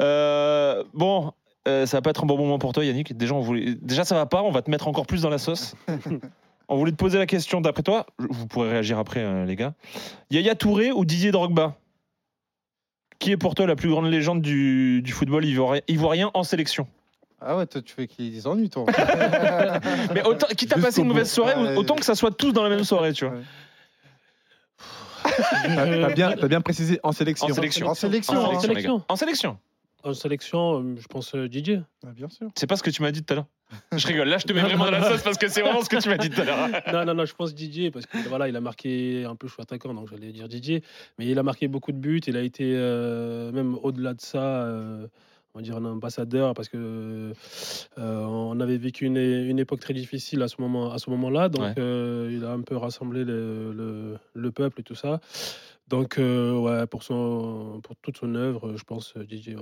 Euh, bon, euh, ça va pas être un bon moment pour toi, Yannick. Déjà, on voulait... Déjà, ça va pas. On va te mettre encore plus dans la sauce. on voulait te poser la question d'après toi. Vous pourrez réagir après, euh, les gars. Yaya Touré ou Didier Drogba? Qui est pour toi la plus grande légende du, du football ivoirien, ivoirien en sélection? Ah ouais, toi, tu fais qu'il y ait des ennuis, toi. Mais autant, quitte à Jusqu'au passer une mauvaise soirée, autant que ça soit tous dans la même soirée, tu vois. Ouais. T'as bien, t'as bien précisé en sélection. En sélection. En sélection, En sélection, les gars. Sélection. En sélection. En sélection, euh, je pense euh, Didier. Ah, bien sûr. C'est pas ce que tu m'as dit tout à l'heure. Je rigole. Là, je te mets vraiment dans la sauce parce que c'est vraiment ce que tu m'as dit tout à l'heure. non, non, non, je pense Didier parce que voilà, il a marqué un peu, je suis attaquant, donc j'allais dire Didier, mais il a marqué beaucoup de buts. Il a été euh, même au-delà de ça, euh, on va dire un ambassadeur parce que euh, on avait vécu une, une époque très difficile à ce moment, à ce moment-là, donc Ouais. euh, il a un peu rassemblé le, le- le peuple et tout ça. Donc euh, ouais, pour son, pour toute son œuvre, je pense Didier. ouais.